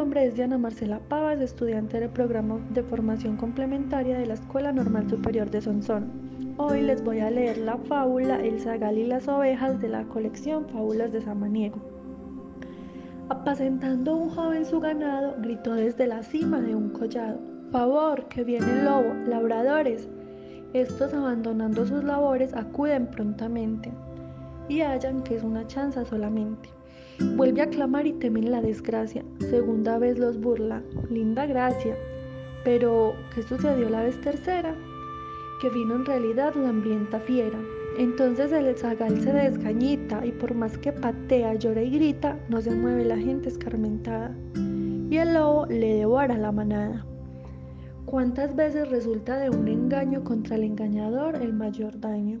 nombre es Diana Marcela Pavas, estudiante del programa de formación complementaria de la Escuela Normal Superior de Sonsón. Hoy les voy a leer la fábula El zagal y las ovejas de la colección Fábulas de Samaniego. Apacentando un joven su ganado, gritó desde la cima de un collado: Favor, que viene el lobo, labradores. Estos, abandonando sus labores, acuden prontamente y hallan que es una chanza solamente. Vuelve a clamar y temen la desgracia. Segunda vez los burla. Linda gracia. Pero, ¿qué sucedió la vez tercera? Que vino en realidad la hambrienta fiera. Entonces el zagal se desgañita y por más que patea, llora y grita, no se mueve la gente escarmentada. Y el lobo le devora la manada. ¿Cuántas veces resulta de un engaño contra el engañador el mayor daño?